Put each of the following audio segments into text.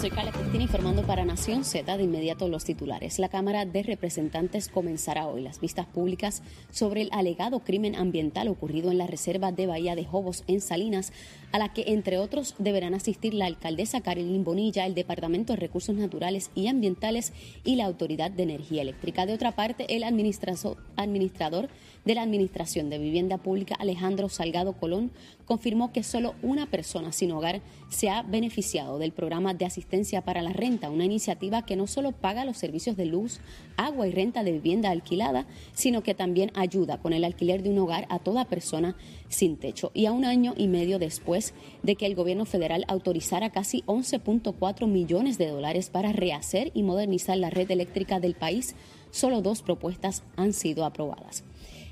soy Carla Cristina informando para Nación Z de inmediato los titulares. La Cámara de Representantes comenzará hoy las vistas públicas sobre el alegado crimen ambiental ocurrido en la reserva de Bahía de Jobos en Salinas, a la que entre otros deberán asistir la alcaldesa Carolyn Bonilla, el Departamento de Recursos Naturales y Ambientales y la Autoridad de Energía Eléctrica. De otra parte, el administrador de la Administración de Vivienda Pública, Alejandro Salgado Colón, confirmó que solo una persona sin hogar se ha beneficiado del programa de asistencia para la renta, una iniciativa que no solo paga los servicios de luz, agua y renta de vivienda alquilada, sino que también ayuda con el alquiler de un hogar a toda persona sin techo. Y a un año y medio después de que el gobierno federal autorizara casi 11.4 millones de dólares para rehacer y modernizar la red eléctrica del país, solo dos propuestas han sido aprobadas.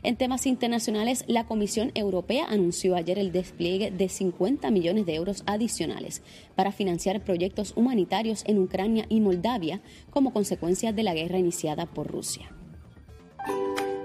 En temas internacionales, la Comisión Europea anunció ayer el despliegue de 50 millones de euros adicionales para financiar proyectos humanitarios en Ucrania y Moldavia como consecuencia de la guerra iniciada por Rusia.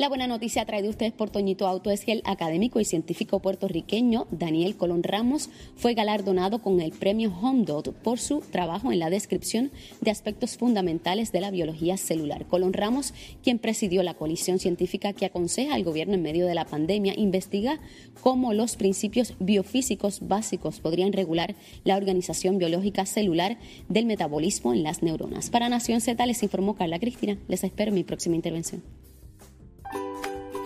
La buena noticia traída ustedes por Toñito Auto es que el académico y científico puertorriqueño Daniel Colón Ramos fue galardonado con el premio Dot por su trabajo en la descripción de aspectos fundamentales de la biología celular. Colón Ramos, quien presidió la coalición científica que aconseja al gobierno en medio de la pandemia, investiga cómo los principios biofísicos básicos podrían regular la organización biológica celular del metabolismo en las neuronas. Para Nación Z les informó Carla Cristina. Les espero mi próxima intervención.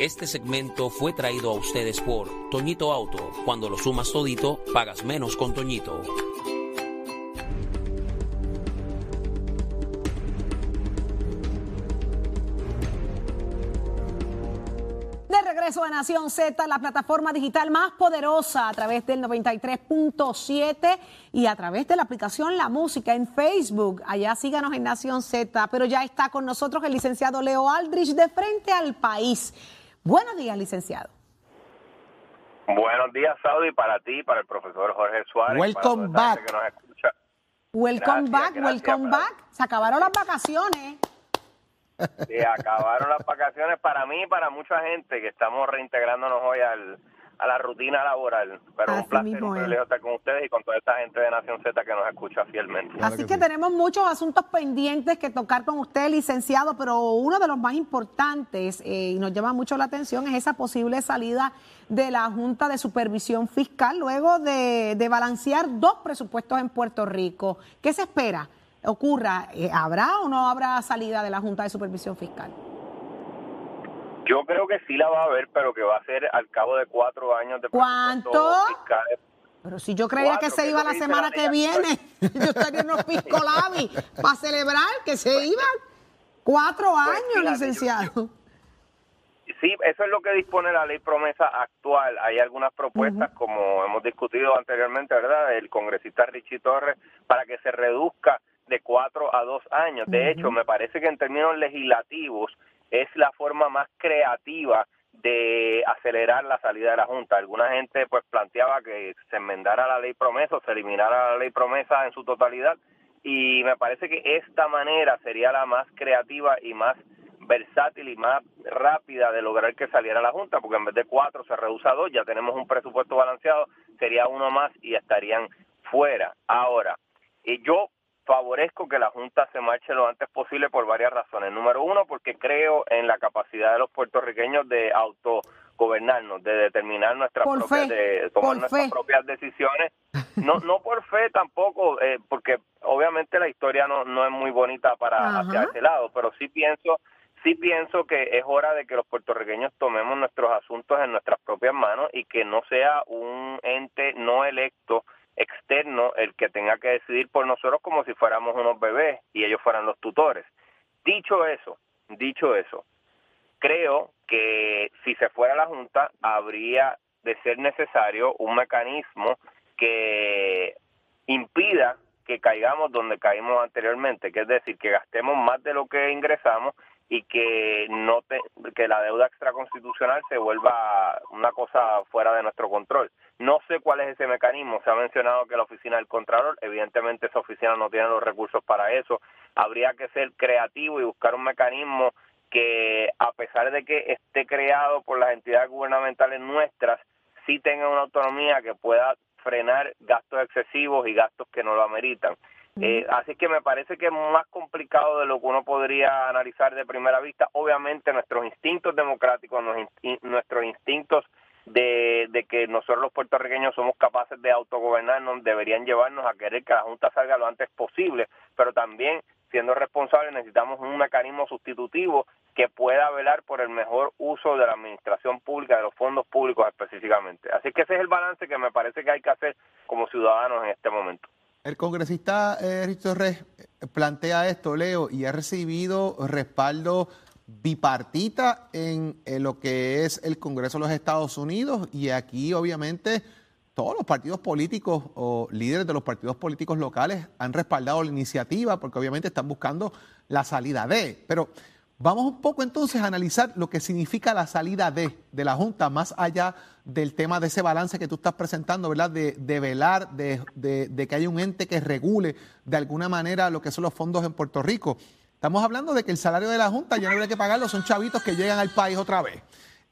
Este segmento fue traído a ustedes por Toñito Auto. Cuando lo sumas todito, pagas menos con Toñito. De regreso a Nación Z, la plataforma digital más poderosa a través del 93.7 y a través de la aplicación La Música en Facebook. Allá síganos en Nación Z, pero ya está con nosotros el licenciado Leo Aldrich de Frente al País. Buenos días, licenciado. Buenos días, Saudi, para ti, para el profesor Jorge Suárez. Welcome back. Welcome back, welcome back. Se acabaron las vacaciones. Se acabaron las vacaciones para mí y para mucha gente que estamos reintegrándonos hoy al, a la rutina laboral. Pero un placer, un privilegio estar con ustedes y con toda esta gente de Nación Z que nos escucha fielmente. Así que, tenemos muchos asuntos pendientes que tocar con usted, licenciado, pero uno de los más importantes eh, y nos llama mucho la atención es esa posible salida de la Junta de Supervisión Fiscal luego de, de balancear dos presupuestos en Puerto Rico. ¿Qué se espera? ocurra, eh, ¿habrá o no habrá salida de la Junta de Supervisión Fiscal? Yo creo que sí la va a haber, pero que va a ser al cabo de cuatro años de ¿Cuánto? Pero si yo creía que se iba la semana que viene, yo estaría en los Piscolabi para celebrar que se iban cuatro pues años, licenciado. Sí, eso es lo que dispone la ley promesa actual. Hay algunas propuestas, como hemos discutido anteriormente, ¿verdad?, del congresista Richie Torres, para que se reduzca de cuatro a dos años. De hecho, me parece que en términos legislativos es la forma más creativa de acelerar la salida de la Junta. Alguna gente pues planteaba que se enmendara la ley promesa o se eliminara la ley promesa en su totalidad y me parece que esta manera sería la más creativa y más versátil y más rápida de lograr que saliera la Junta, porque en vez de cuatro se reduce a dos, ya tenemos un presupuesto balanceado, sería uno más y estarían fuera. Ahora, yo favorezco que la Junta se marche lo antes posible por varias razones. Número uno, porque creo en la capacidad de los puertorriqueños de autogobernarnos, de determinar nuestras propias, de tomar nuestras propias decisiones. No, no por fe tampoco, eh, porque obviamente la historia no, no es muy bonita para hacia ese lado, pero sí pienso sí pienso que es hora de que los puertorriqueños tomemos nuestros asuntos en nuestras propias manos y que no sea un ente no electo externo el que tenga que decidir por nosotros como si fuéramos unos bebés y ellos fueran los tutores. Dicho eso, dicho eso, creo que si se fuera la Junta habría de ser necesario un mecanismo que impida que caigamos donde caímos anteriormente, que es decir, que gastemos más de lo que ingresamos y que no que la deuda extraconstitucional se vuelva una cosa fuera de nuestro control. No sé cuál es ese mecanismo. Se ha mencionado que la oficina del Contralor, evidentemente esa oficina no tiene los recursos para eso. Habría que ser creativo y buscar un mecanismo que a pesar de que esté creado por las entidades gubernamentales nuestras, sí tenga una autonomía que pueda frenar gastos excesivos y gastos que no lo ameritan. Eh, así que me parece que es más complicado de lo que uno podría analizar de primera vista. Obviamente nuestros instintos democráticos, nuestros instintos de, de, que nosotros los puertorriqueños somos capaces de autogobernarnos deberían llevarnos a querer que la Junta salga lo antes posible, pero también siendo responsables necesitamos un mecanismo sustitutivo que pueda velar por el mejor uso de la administración pública, de los fondos públicos específicamente. Así que ese es el balance que me parece que hay que hacer como ciudadanos en este momento. El congresista eh, Richard Torres plantea esto, Leo, y ha recibido respaldo bipartita en, lo que es el Congreso de los Estados Unidos y aquí obviamente todos los partidos políticos o líderes de los partidos políticos locales han respaldado la iniciativa porque obviamente están buscando la salida de. Pero Vamos un poco entonces a analizar lo que significa la salida de, de la Junta, más allá del tema de ese balance que tú estás presentando, ¿verdad? De, de velar, de, de, que haya un ente que regule de alguna manera lo que son los fondos en Puerto Rico. Estamos hablando de que el salario de la Junta ya no habría que pagarlo, son chavitos que llegan al país otra vez.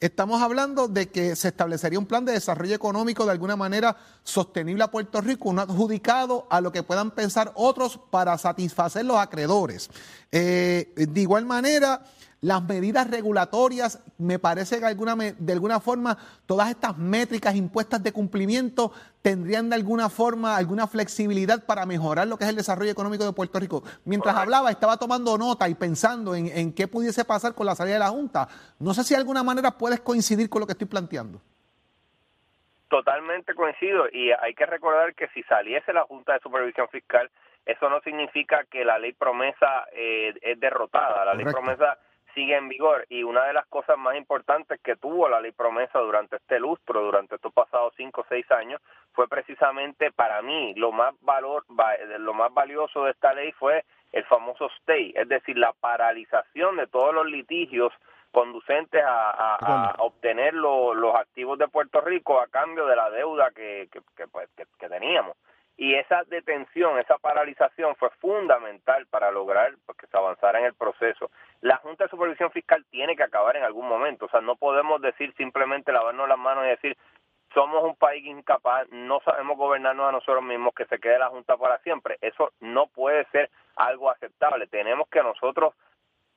Estamos hablando de que se establecería un plan de desarrollo económico de alguna manera sostenible a Puerto Rico, un adjudicado a lo que puedan pensar otros para satisfacer los acreedores. Eh, de igual manera, las medidas regulatorias, me parece que alguna, de alguna forma todas estas métricas impuestas de cumplimiento tendrían de alguna forma alguna flexibilidad para mejorar lo que es el desarrollo económico de Puerto Rico. Mientras hablaba, estaba tomando nota y pensando en, en qué pudiese pasar con la salida de la Junta. No sé si de alguna manera puedes coincidir con lo que estoy planteando. Totalmente coincido y hay que recordar que si saliese la Junta de Supervisión Fiscal, eso no significa que la ley promesa eh, es derrotada. La ley promesa sigue en vigor. Y una de las cosas más importantes que tuvo la ley promesa durante este lustro, durante estos pasados cinco o seis años, fue precisamente para mí lo más valor, lo más valioso de esta ley fue el famoso stay, es decir, la paralización de todos los litigios conducentes a, obtener los activos de Puerto Rico a cambio de la deuda que, que, pues, que teníamos y esa detención, esa paralización fue fundamental para lograr que se avanzara en el proceso. La Junta de Supervisión Fiscal tiene que acabar en algún momento, o sea, no podemos decir simplemente lavarnos las manos y decir somos un país incapaz, no sabemos gobernarnos a nosotros mismos, que se quede la Junta para siempre. Eso no puede ser algo aceptable. Tenemos que nosotros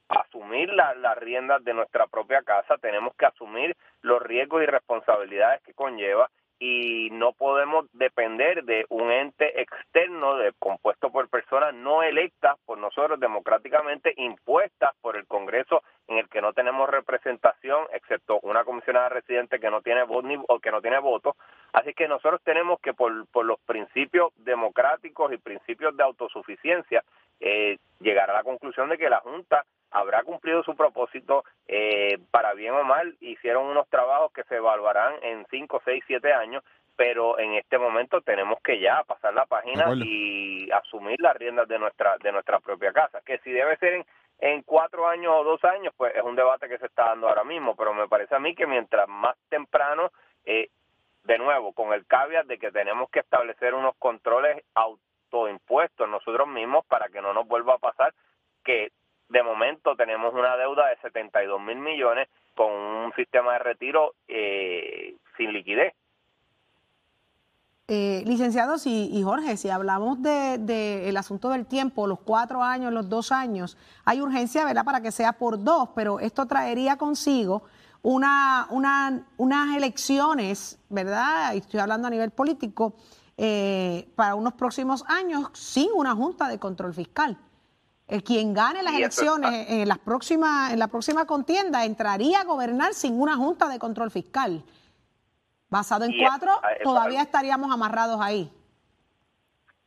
asumir las riendas de nuestra propia casa, tenemos que asumir los riesgos y responsabilidades que conlleva y no podemos depender de un ente externo de, compuesto por personas no electas por nosotros democráticamente impuestas por el Congreso en el que no tenemos representación excepto una comisionada residente que no tiene voto o que no tiene voto. Así que nosotros tenemos que por, por los principios democráticos y principios de autosuficiencia eh, llegar a la conclusión de que la Junta habrá cumplido su propósito eh, para bien o mal. Hicieron unos trabajos que se evaluarán en 5, 6, 7 años, pero en este momento tenemos que ya pasar la página y asumir las riendas de nuestra de nuestra propia casa. Que si debe ser en, en cuatro años o dos años, pues es un debate que se está dando ahora mismo, pero me parece a mí que mientras más temprano, eh, de nuevo, con el caveat de que tenemos que establecer unos controles autoimpuestos nosotros mismos para que no nos vuelva a pasar que de momento tenemos una deuda de 72 mil millones con un sistema de retiro eh, sin liquidez. Eh, licenciados y, Jorge, si hablamos del de, asunto del tiempo, los cuatro años, los dos años, hay urgencia, ¿verdad?, para que sea por dos, pero esto traería consigo una, una, unas elecciones, ¿verdad? Y estoy hablando a nivel político, eh, para unos próximos años sin una junta de control fiscal. El quien gane las elecciones en, las próximas, en la próxima contienda entraría a gobernar sin una junta de control fiscal. Basado en cuatro, todavía estaríamos amarrados ahí.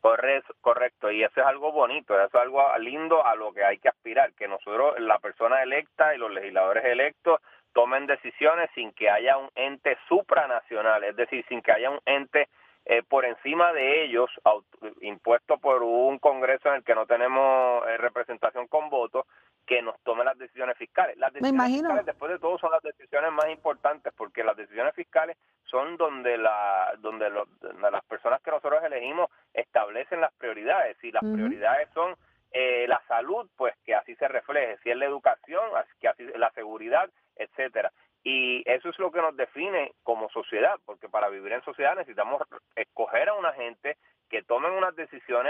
Correcto, correcto, y eso es algo bonito, eso es algo lindo a lo que hay que aspirar, que nosotros, la persona electa y los legisladores electos, tomen decisiones sin que haya un ente supranacional, es decir, sin que haya un ente eh, por encima de ellos, impuesto por un Congreso en el que no tenemos eh, representación con votos, que nos tome las decisiones fiscales. Las decisiones fiscales, después de todo, son las decisiones más importantes, porque las decisiones fiscales son donde, la, donde, las personas que nosotros elegimos establecen las prioridades. Y las prioridades son eh, la salud, pues que así se refleje. Si es la educación, que así la seguridad, etcétera. Y eso es lo que nos define como sociedad, porque para vivir en sociedad necesitamos escoger a una gente que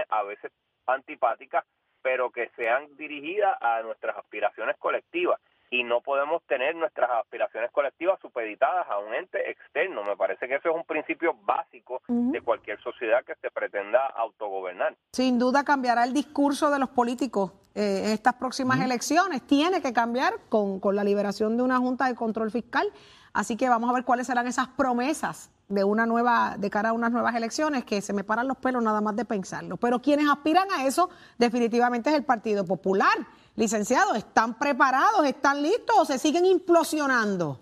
a veces antipáticas, pero que sean dirigidas a nuestras aspiraciones colectivas y no podemos tener nuestras aspiraciones colectivas supeditadas a un ente externo. Me parece que eso es un principio básico de cualquier sociedad que se pretenda autogobernar. Sin duda cambiará el discurso de los políticos eh, en estas próximas elecciones. Tiene que cambiar con, con la liberación de una Junta de Control Fiscal. Así que vamos a ver cuáles serán esas promesas de una nueva, de cara a unas nuevas elecciones, que se me paran los pelos nada más de pensarlo. Pero quienes aspiran a eso definitivamente es el Partido Popular. Licenciados, ¿están preparados? ¿Están listos o se siguen implosionando?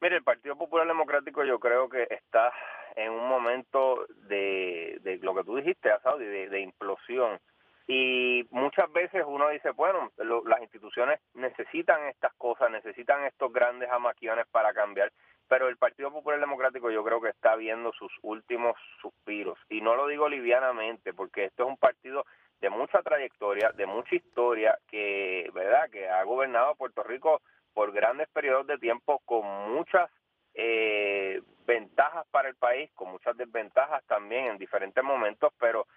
Mire, el Partido Popular Democrático yo creo que está en un momento de, de lo que tú dijiste, Saudi, de, de implosión. Y muchas veces uno dice, bueno, las instituciones necesitan estas cosas, necesitan estos grandes amaquiones para cambiar, pero el Partido Popular Democrático yo creo que está viendo sus últimos suspiros. Y no lo digo livianamente, porque esto es un partido de mucha trayectoria, de mucha historia, que, ¿verdad?, que ha gobernado Puerto Rico por grandes periodos de tiempo con muchas eh, ventajas para el país, con muchas desventajas también en diferentes momentos, pero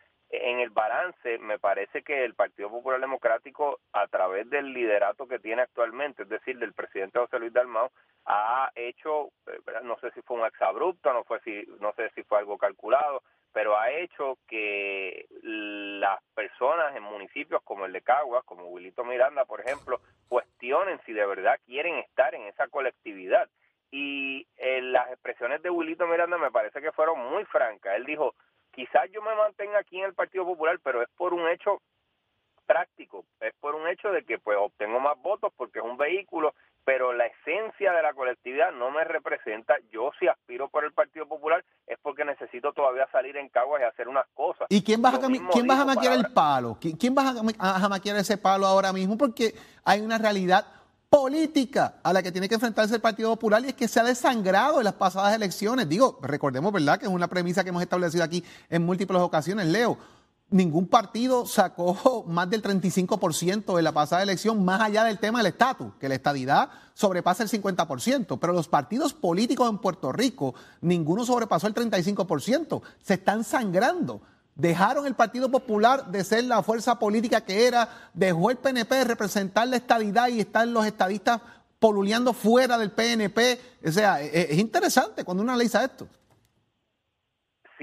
en el balance me parece que el Partido Popular Democrático a través del liderato que tiene actualmente, es decir, del presidente José Luis Dalmau, ha hecho, eh, no sé si fue un exabrupto, no fue si no sé si fue algo calculado, pero ha hecho que las personas en municipios como el de Caguas, como Wilito Miranda, por ejemplo, cuestionen si de verdad quieren estar en esa colectividad. Y eh, las expresiones de Wilito Miranda me parece que fueron muy francas. Él dijo, quizás yo me mantenga aquí en el Partido Popular, pero es por un hecho práctico, es por un hecho de que pues obtengo más votos porque es un vehículo pero la esencia de la colectividad no me representa. Yo si aspiro por el Partido Popular es porque necesito todavía salir en Caguas y hacer unas cosas. ¿Y quién va a, ¿quién a maquillar el palo? ¿Quién, va a, maquillar ese palo ahora mismo? Porque hay una realidad política a la que tiene que enfrentarse el Partido Popular y es que se ha desangrado en las pasadas elecciones. Digo, recordemos, ¿verdad?, que es una premisa que hemos establecido aquí en múltiples ocasiones, Leo ningún partido sacó más del 35% de la pasada elección, más allá del tema del estatus, que la estadidad sobrepasa el 50%, pero los partidos políticos en Puerto Rico, ninguno sobrepasó el 35%, se están sangrando. Dejaron el Partido Popular de ser la fuerza política que era, dejó el PNP de representar la estadidad y están los estadistas poluleando fuera del PNP. O sea, e, e, es interesante cuando uno analiza esto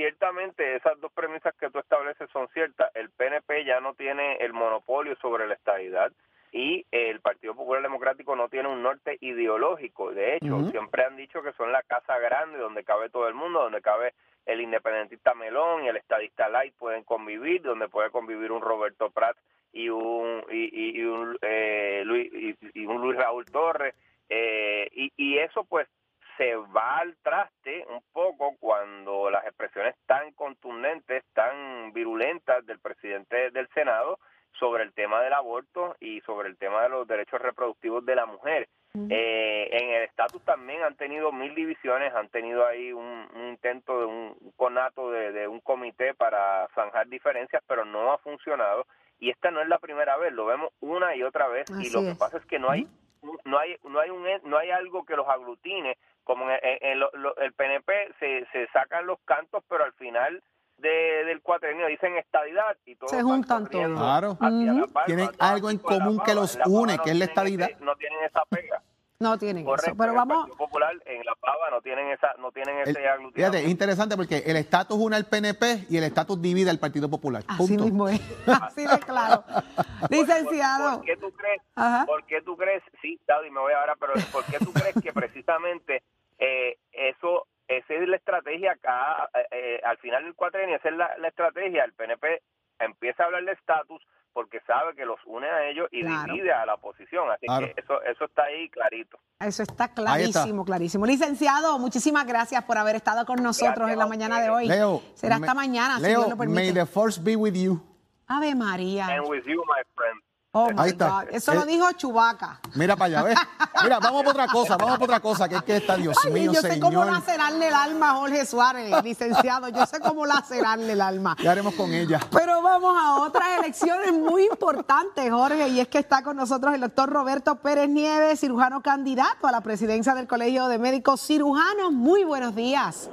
ciertamente esas dos premisas que tú estableces son ciertas. El PNP ya no tiene el monopolio sobre la estabilidad y el Partido Popular Democrático no tiene un norte ideológico. De hecho, siempre han dicho que son la casa grande donde cabe todo el mundo, donde cabe el independentista Melón y el estadista Light pueden convivir, donde puede convivir un Roberto Prats y un y, un eh, Luis y, un Luis Raúl Torres eh, y, y eso pues se va al traste un poco cuando las expresiones tan contundentes, tan virulentas del presidente del Senado sobre el tema del aborto y sobre el tema de los derechos reproductivos de la mujer. Eh, en el estatus también han tenido mil divisiones, han tenido ahí un, intento de un conato de, un comité para zanjar diferencias, pero no ha funcionado. Y esta no es la primera vez, lo vemos una y otra vez. y lo que pasa es que no hay no hay no hay un no hay algo que los aglutine como en, el PNP se, se sacan los cantos, pero al final de, del cuatrenio dicen estadidad y todos se juntan todos. Claro. Tienen algo en común que los une, que es la estadidad. no tienen esa pega. No tienen eso, pero vamos. El Popular en la pava no tienen esa, no tienen ese Fíjate, es interesante porque el estatus une al PNP y el estatus divide al Partido Popular. Así mismo es, así de claro. Licenciado. ¿Por, qué tú crees? ¿Por qué tú crees? Sí, David, me voy ahora, pero ¿por qué tú crees que precisamente eh, eso, esa es la estrategia acá, eh, eh, al final del cuatrenio, esa es la, estrategia, el PNP empieza a hablar de estatus porque sabe que los une a ellos y divide a la oposición. Así que eso, eso está ahí clarito. Eso está clarísimo, clarísimo. Licenciado, muchísimas gracias por haber estado con nosotros en la mañana de hoy. Leo, Será hasta mañana, Leo, si Dios lo permite. May the force be with you. Ave María. And with you, my friend. Oh, Ahí está. God. Eso lo Eh, dijo Chubaca. Mira para allá, ¿ves? Mira, vamos por otra cosa, vamos por otra cosa, que es que está, Dios Ay, mío, yo sé cómo lacerarle el alma a Jorge Suárez, licenciado. Yo sé cómo lacerarle el alma. ¿Qué haremos con ella? Pero vamos a otras elecciones muy importantes, Jorge, y es que está con nosotros el doctor Roberto Pérez Nieves, cirujano candidato a la presidencia del Colegio de Médicos Cirujanos. Muy buenos días.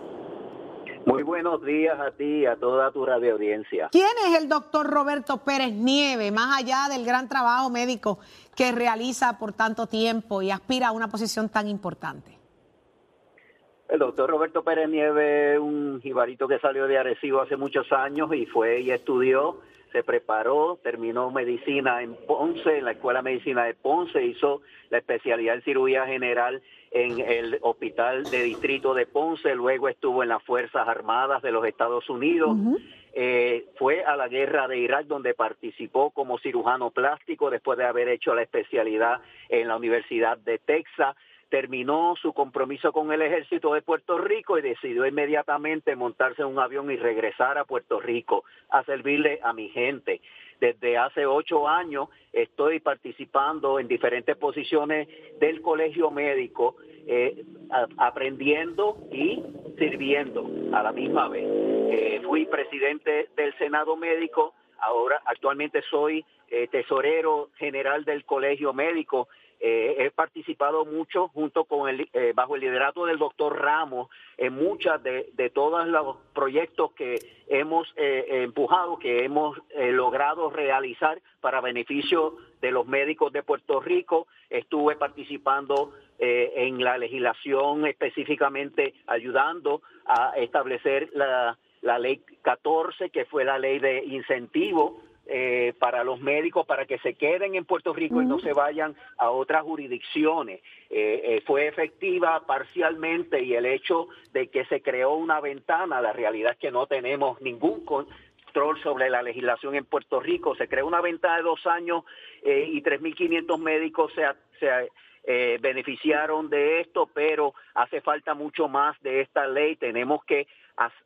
Muy buenos días a ti y a toda tu radio audiencia. ¿Quién es el doctor Roberto Pérez Nieves, más allá del gran trabajo médico que realiza por tanto tiempo y aspira a una posición tan importante? El doctor Roberto Pérez Nieves, un jibarito que salió de Arecibo hace muchos años y fue y estudió, se preparó, terminó medicina en Ponce, en la Escuela de Medicina de Ponce, hizo la especialidad en cirugía general en el Hospital de Distrito de Ponce, luego estuvo en las Fuerzas Armadas de los Estados Unidos. Eh, fue a la guerra de Irak donde participó como cirujano plástico después de haber hecho la especialidad en la Universidad de Texas. Terminó su compromiso con el ejército de Puerto Rico y decidió inmediatamente montarse en un avión y regresar a Puerto Rico a servirle a mi gente. Desde hace ocho años estoy participando en diferentes posiciones del colegio médico, eh, aprendiendo y sirviendo a la misma vez. Eh, fui presidente del Senado Médico, ahora actualmente soy eh, tesorero general del Colegio Médico. Eh, he participado mucho junto con el, eh, bajo el liderato del doctor Ramos en muchas de, de todos los proyectos que hemos eh, empujado, que hemos eh, logrado realizar para beneficio de los médicos de Puerto Rico. Estuve participando eh, en la legislación específicamente ayudando a establecer la, la ley 14, que fue la ley de incentivo eh, para los médicos para que se queden en Puerto Rico y no se vayan a otras jurisdicciones. Eh, eh, fue efectiva parcialmente y el hecho de que se creó una ventana, la realidad es que no tenemos ningún control sobre la legislación en Puerto Rico. Se creó una ventana de dos años eh, y 3.500 médicos se, se eh, beneficiaron de esto, pero hace falta mucho más de esta ley. Tenemos que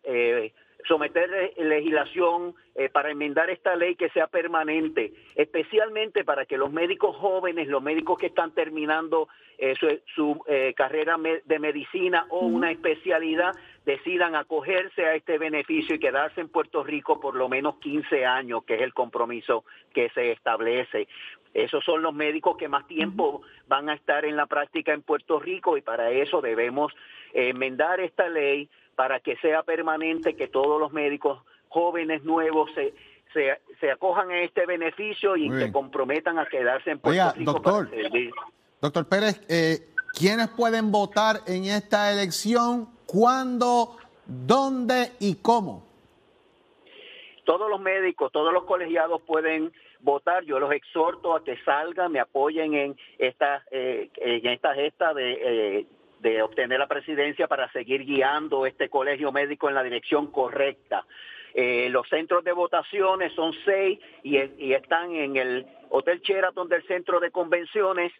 eh, someter le- legislación eh, para enmendar esta ley que sea permanente, especialmente para que los médicos jóvenes, los médicos que están terminando eh, su, su, eh, carrera de medicina o una especialidad, decidan acogerse a este beneficio y quedarse en Puerto Rico por lo menos 15 años, que es el compromiso que se establece. Esos son los médicos que más tiempo van a estar en la práctica en Puerto Rico y para eso debemos eh, enmendar esta ley para que sea permanente, que todos los médicos jóvenes nuevos se, se, se acojan a este beneficio y se comprometan a quedarse en Puerto Oiga, Rico doctor. para. Doctor Pérez, eh, ¿quiénes pueden votar en esta elección? ¿Cuándo? ¿Dónde y cómo? todos los médicos, todos los colegiados pueden votar. Yo los exhorto a que salgan, me apoyen en esta, eh, en esta gesta de, eh, de obtener la presidencia para seguir guiando este colegio médico en la dirección correcta. Eh, los centros de votaciones son seis y, y están en el Hotel Sheraton del Centro de Convenciones,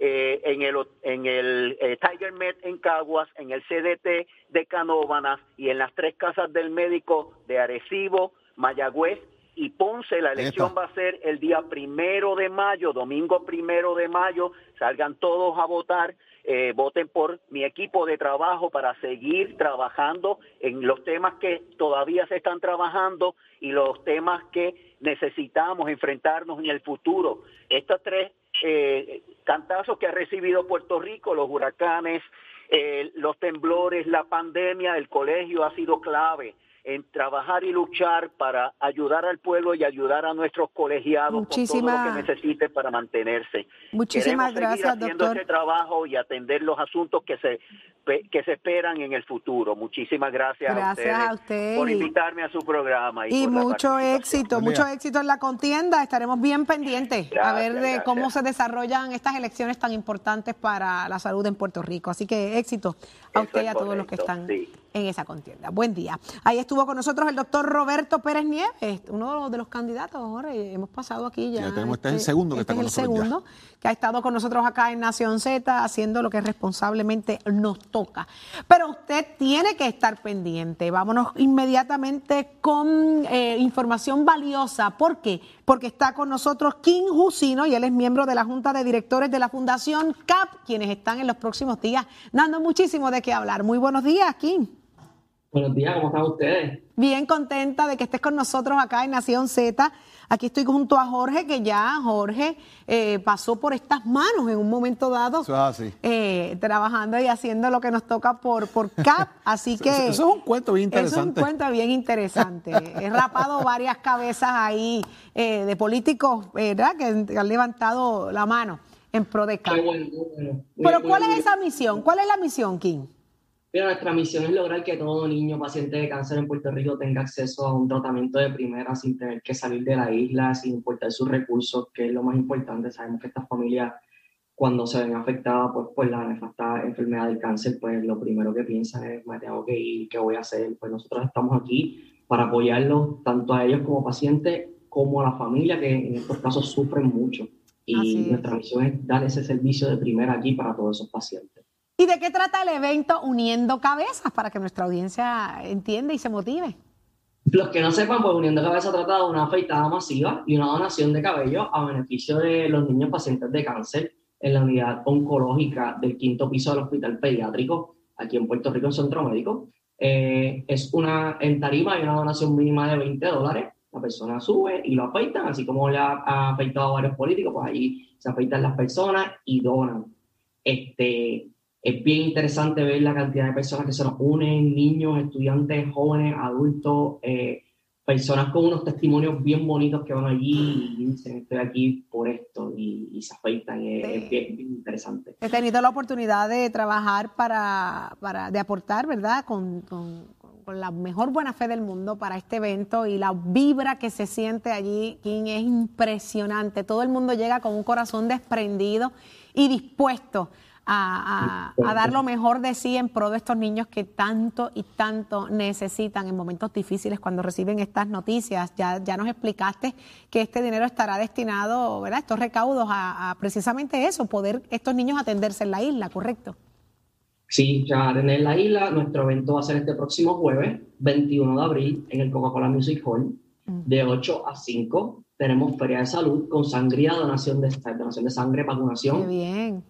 eh, en el, en el eh, Tiger Med en Caguas, en el CDT de Canóvanas y en las tres casas del médico de Arecibo, Mayagüez y Ponce. La elección Epa. va a ser el día primero de mayo, domingo primero de mayo. Salgan todos a votar. Eh, voten por mi equipo de trabajo para seguir trabajando en los temas que todavía se están trabajando y los temas que necesitamos enfrentarnos en el futuro. Estos tres eh, cantazos que ha recibido Puerto Rico, los huracanes, eh, los temblores, la pandemia, el colegio ha sido clave en trabajar y luchar para ayudar al pueblo y ayudar a nuestros colegiados con todo lo que necesiten para mantenerse. Muchísimas Queremos seguir gracias, haciendo doctor. ese trabajo y atender los asuntos que se que se esperan en el futuro. Muchísimas gracias, Gracias a a ustedes usted por invitarme a su programa. Y, Y mucho éxito, Buen mucho día. éxito en la contienda. Estaremos bien pendientes a Gracias, ver de gracias. cómo se desarrollan estas elecciones tan importantes para la salud en Puerto Rico. Así que éxito a Eso usted y a todos los que correcto, están sí. En esa contienda. Buen día. Ahí estuvo con nosotros el doctor Roberto Pérez Nieves, uno de los candidatos. Jorge. Hemos pasado aquí ya. Ya tenemos, este, es el segundo que este está con es el nosotros. segundo que ha estado con nosotros acá en Nación Z haciendo lo que responsablemente nos toca. Pero usted tiene que estar pendiente. Vámonos inmediatamente con eh, información valiosa. ¿Por qué? Porque está con nosotros Kim Jusino y él es miembro de la Junta de Directores de la Fundación CAP, quienes están en los próximos días dando muchísimo de qué hablar. Muy buenos días, Kim. Buenos días, ¿cómo están ustedes? Bien contenta de que estés con nosotros acá en Nación Z. Aquí estoy junto a Jorge, que ya Jorge eh, pasó por estas manos en un momento dado, Eso es así. eh, trabajando y haciendo lo que nos toca por, por CAP. Así que Eso- eso es un cuento bien Eso es interesante. un cuento bien interesante. He rapado varias cabezas ahí eh, de políticos, ¿verdad? Que han levantado la mano en pro de CAP. Qué bueno, bueno. Pero ¿cuál es esa misión? ¿Cuál es la misión, Kim? Mira, nuestra misión es lograr que todo niño paciente de cáncer en Puerto Rico tenga acceso a un tratamiento de primera sin tener que salir de la isla, sin importar sus recursos, que es lo más importante. Sabemos que estas familias, cuando se ven afectadas pues, por la nefasta enfermedad del cáncer, pues lo primero que piensan es, me tengo que ir, ¿qué voy a hacer? Pues nosotros estamos aquí para apoyarlos, tanto a ellos como pacientes, como a la familia, que en estos casos sufren mucho. Y es. nuestra misión es dar ese servicio de primera aquí para todos esos pacientes. ¿Y de qué trata el evento Uniendo Cabezas para que nuestra audiencia entienda y se motive? Los que no sepan, pues Uniendo Cabeza trata de una afeitada masiva y una donación de cabello a beneficio de los niños pacientes de cáncer en la unidad oncológica del quinto piso del Hospital Pediátrico, aquí en Puerto Rico, en Centro Médico. Eh, es una, en tarima hay una donación mínima de 20 dólares. La persona sube y lo afeitan, así como ha, ha afeitado a varios políticos, pues allí se afeitan las personas y donan. Este, es bien interesante ver la cantidad de personas que se nos unen, niños, estudiantes, jóvenes, adultos, eh, personas con unos testimonios bien bonitos que van allí y dicen, estoy aquí por esto, y, y se afeitan, es, Sí. es bien, bien interesante. He tenido la oportunidad de trabajar para, para de aportar, ¿verdad? Con, con- con la mejor buena fe del mundo para este evento y la vibra que se siente allí, Kim, es impresionante. Todo el mundo llega con un corazón desprendido y dispuesto a, a- a dar lo mejor de sí en pro de estos niños que tanto y tanto necesitan en momentos difíciles cuando reciben estas noticias. Ya, ya nos explicaste que este dinero estará destinado, ¿verdad? Estos recaudos a, a precisamente eso, poder estos niños atenderse en la isla, ¿correcto? Sí, ya en la isla, nuestro evento va a ser este próximo jueves, 21 de abril, en el Coca-Cola Music Hall, de 8 a 5. Tenemos feria de salud con sangría, donación de, donación de sangre, vacunación. Qué bien.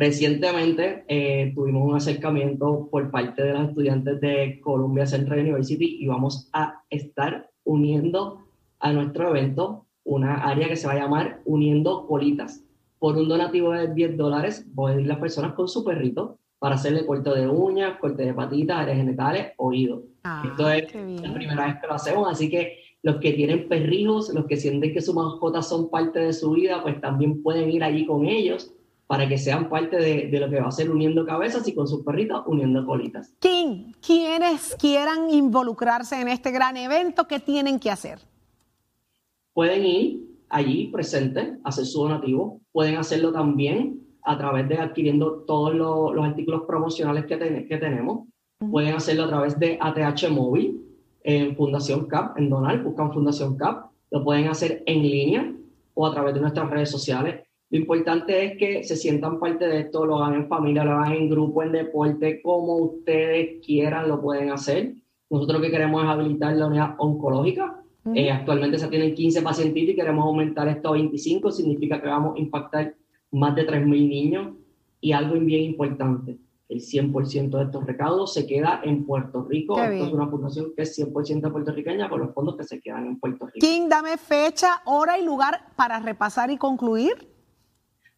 Recientemente eh, tuvimos un acercamiento por parte de los estudiantes de Columbia Central University y vamos a estar uniendo a nuestro evento una área que se va a llamar Uniendo Colitas. Por un donativo de 10 dólares pueden ir las personas con su perrito para hacerle corte de uñas, corte de patitas, áreas genitales, oídos. Ah, Esto es la primera vez que lo hacemos, así que los que tienen perrijos, los que sienten que sus mascotas son parte de su vida, pues también pueden ir allí con ellos para que sean parte de, de lo que va a ser uniendo cabezas y con sus perritos uniendo colitas. Kim, quienes quieran involucrarse en este gran evento, ¿qué tienen que hacer? Pueden ir allí presentes, hacer su donativo, pueden hacerlo también a través de adquiriendo todos los, los artículos promocionales que, ten- que tenemos, pueden hacerlo a través de ATH Móvil, en Fundación CAP, en Donar, buscan Fundación CAP, lo pueden hacer en línea o a través de nuestras redes sociales. Lo importante es que se sientan parte de esto, lo hagan en familia, lo hagan en grupo, en deporte, como ustedes quieran, lo pueden hacer. Nosotros lo que queremos es habilitar la unidad oncológica. Eh, actualmente se tienen 15 pacientitos y queremos aumentar esto a 25, significa que vamos a impactar más de 3.000 niños. Y algo bien importante, el 100% de estos recaudos se queda en Puerto Rico. Qué Esto bien. es una fundación que es 100% puertorriqueña con los fondos que se quedan en Puerto Rico. Kim, dame fecha, hora y lugar para repasar y concluir.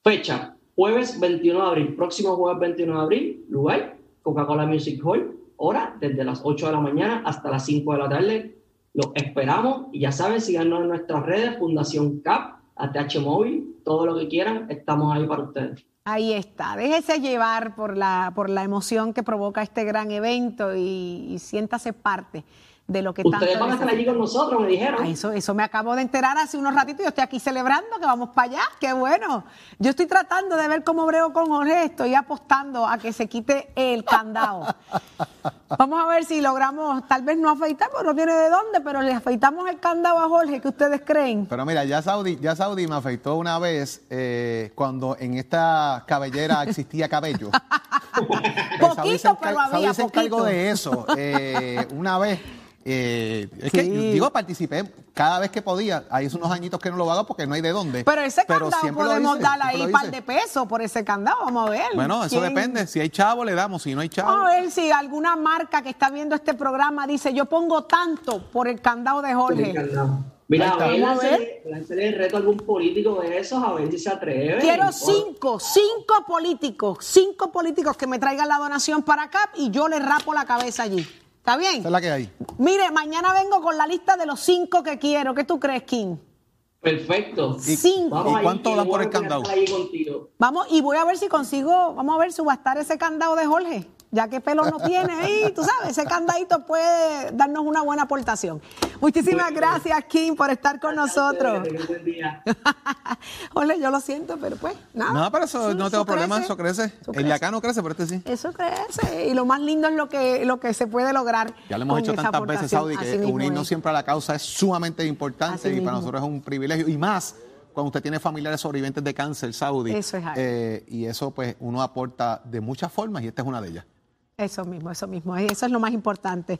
Fecha, jueves 21 de abril, próximo jueves 21 de abril, lugar, Coca-Cola Music Hall, hora desde las 8 de la mañana hasta las 5 de la tarde. Los esperamos y ya saben, síganos en nuestras redes, Fundación CAP, ATH Móvil, todo lo que quieran, estamos ahí para ustedes. Ahí está, déjese llevar por la, por la emoción que provoca este gran evento y, y siéntase parte de lo que Ustedes tanto van a estar allí con nosotros, me dijeron. Ah, Eso, eso me acabo de enterar hace unos ratitos. Yo estoy aquí celebrando que vamos para allá. Qué bueno. Yo estoy tratando de ver cómo brego con Jorge. Estoy apostando a que se quite el candado. Vamos a ver si logramos, tal vez no afeitar, porque no tiene de dónde, pero le afeitamos el candado a Jorge. ¿Qué ustedes creen? Pero mira, ya Saudi, ya Saudi me afeitó una vez eh, cuando en esta cabellera existía cabello. Poquito, pero había, Saudi se encargó de eso. eh, una vez, eh, es que digo, participé cada vez que podía. Hay unos añitos que no lo hago porque no hay de dónde. Pero ese candado podemos hice, dar ahí un par de pesos por ese candado. Vamos a ver. Bueno, eso ¿Quién- depende. Si hay chavo, le damos. Si no hay chavo. Vamos a ver si alguna marca que está viendo este programa dice yo pongo tanto por el candado de Jorge. Mira, a ver, Vamos a ver. el reto a algún político de esos, a ver si se atreve. Quiero cinco, cinco políticos, cinco políticos que me traigan la donación para acá y yo le rapo la cabeza allí. ¿Está bien? Esa es la que hay. Mire, mañana vengo con la lista de los cinco que quiero. ¿Qué tú crees, Kim? Perfecto. ¿Y- Cinco. Vamos ¿Y cuánto yo por voy el candado? Vamos, y voy a ver si consigo, vamos a ver subastar ese candado de Jorge, ya que pelo no tiene ahí, tú sabes, ese candadito puede darnos una buena aportación. Muchísimas gracias, Kim, por estar con nosotros. Buen día. Jorge, yo lo siento, pero pues, nada. No, pero eso Sí, no tengo problema, crece, eso crece. eso El de acá no crece, pero este sí. Eso crece. Y lo más lindo es lo que, lo que se puede lograr. Ya lo hemos hecho tantas veces. Saudi, que unirnos es. siempre a la causa es sumamente importante Así y para nosotros es un privilegio. Y más cuando usted tiene familiares sobrevivientes de cáncer, Saudi. Eso es algo. eh, y eso, pues, uno aporta de muchas formas y esta es una de ellas. Eso mismo, eso mismo. Eso es lo más importante.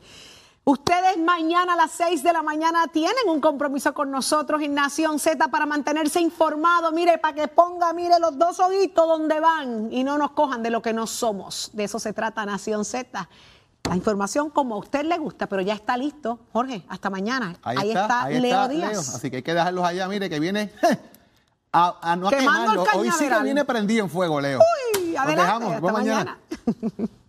Ustedes mañana a las 6 de la mañana tienen un compromiso con nosotros en Nación Z para mantenerse informados. Mire, para que ponga, mire, los dos ojitos donde van y no nos cojan de lo que no somos. De eso se trata Nación Z. La información como a usted le gusta, pero ya está listo. Jorge, hasta mañana. Ahí, está, ahí Leo está, Díaz. Así que hay que dejarlos allá, mire, que viene a, a no a quemarlo. Hoy sí que viene prendido en fuego, Leo. Uy, Nos adelante, dejamos, hasta mañana.